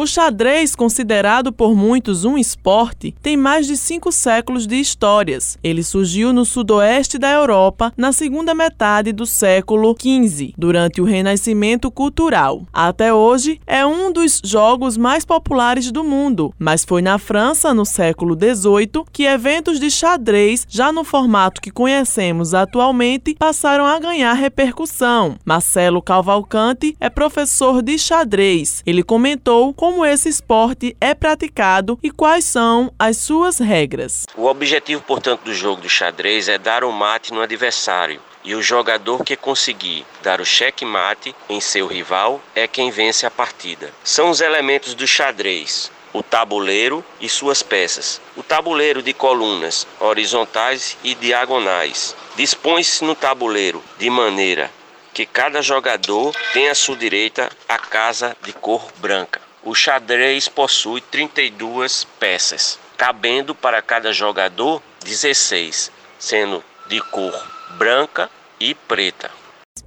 O xadrez, considerado por muitos um esporte, tem mais de cinco séculos de histórias. Ele surgiu no sudoeste da Europa na segunda metade do século XV, durante o Renascimento Cultural. Até hoje, é um dos jogos mais populares do mundo, mas foi na França, no século XVIII, que eventos de xadrez, já no formato que conhecemos atualmente, passaram a ganhar repercussão. Marcelo Cavalcante é professor de xadrez. Ele comentou como esse esporte é praticado e quais são as suas regras. O objetivo, portanto, do jogo do xadrez é dar o mate no adversário. E o jogador que conseguir dar o cheque-mate em seu rival é quem vence a partida. São os elementos do xadrez: o tabuleiro e suas peças. O tabuleiro de colunas horizontais e diagonais. Dispõe-se no tabuleiro de maneira que cada jogador tem à sua direita a casa de cor branca. O xadrez possui 32 peças, cabendo para cada jogador 16, sendo de cor branca e preta.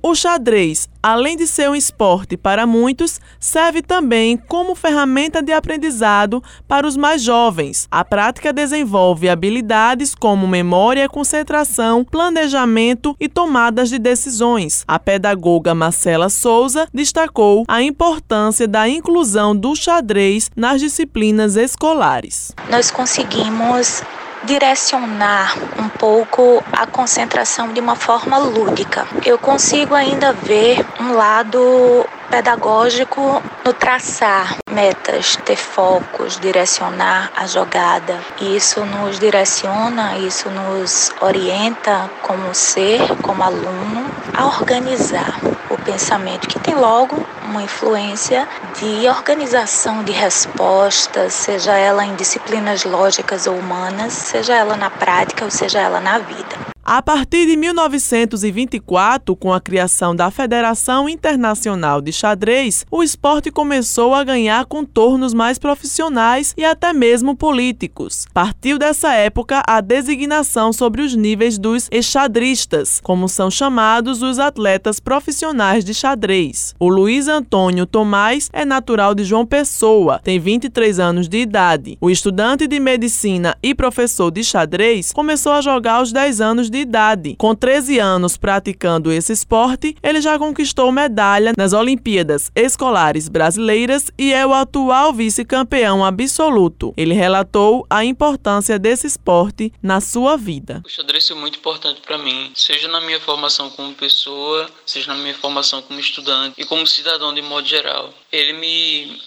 O xadrez, além de ser um esporte para muitos, serve também como ferramenta de aprendizado para os mais jovens. A prática desenvolve habilidades como memória, concentração, planejamento e tomadas de decisões. A pedagoga Marcela Souza destacou a importância da inclusão do xadrez nas disciplinas escolares. Nós conseguimos direcionar um pouco a concentração de uma forma lúdica. Eu consigo ainda ver um lado pedagógico no traçar metas, ter focos, direcionar a jogada. Isso nos direciona, isso nos orienta como ser, como aluno, a organizar pensamento, que tem logo uma influência de organização de respostas, seja ela em disciplinas lógicas ou humanas, seja ela na prática ou seja ela na vida. A partir de 1924, com a criação da Federação Internacional de Xadrez, o esporte começou a ganhar contornos mais profissionais e até mesmo políticos. Partiu dessa época a designação sobre os níveis dos exadristas, como são chamados os atletas profissionais de xadrez. O Luiz Antônio Tomás é natural de João Pessoa, tem 23 anos de idade. O estudante de medicina e professor de xadrez começou a jogar aos 10 anos de idade. Com 13 anos praticando esse esporte, ele já conquistou medalha nas Olimpíadas Escolares Brasileiras e é o atual vice-campeão absoluto. Ele relatou a importância desse esporte na sua vida. O xadrez é muito importante para mim, seja na minha formação como pessoa, seja na minha formação como estudante e como cidadão de modo geral. Ele me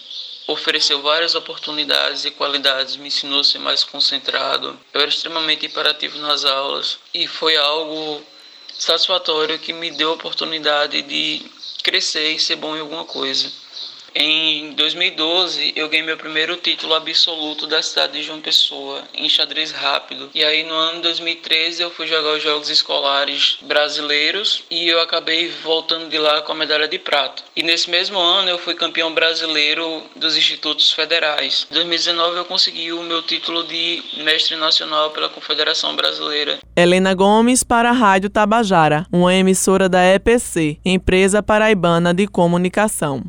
ofereceu várias oportunidades e qualidades, me ensinou a ser mais concentrado. Eu era extremamente imperativo nas aulas e foi algo satisfatório que me deu a oportunidade de crescer e ser bom em alguma coisa. Em 2012, eu ganhei meu primeiro título absoluto da cidade de João Pessoa, em xadrez rápido. E aí, no ano de 2013, eu fui jogar os Jogos Escolares Brasileiros e eu acabei voltando de lá com a medalha de prata. E nesse mesmo ano, eu fui campeão brasileiro dos Institutos Federais. Em 2019, eu consegui o meu título de mestre nacional pela Confederação Brasileira. Helena Gomes para a Rádio Tabajara, uma emissora da EPC, Empresa Paraibana de Comunicação.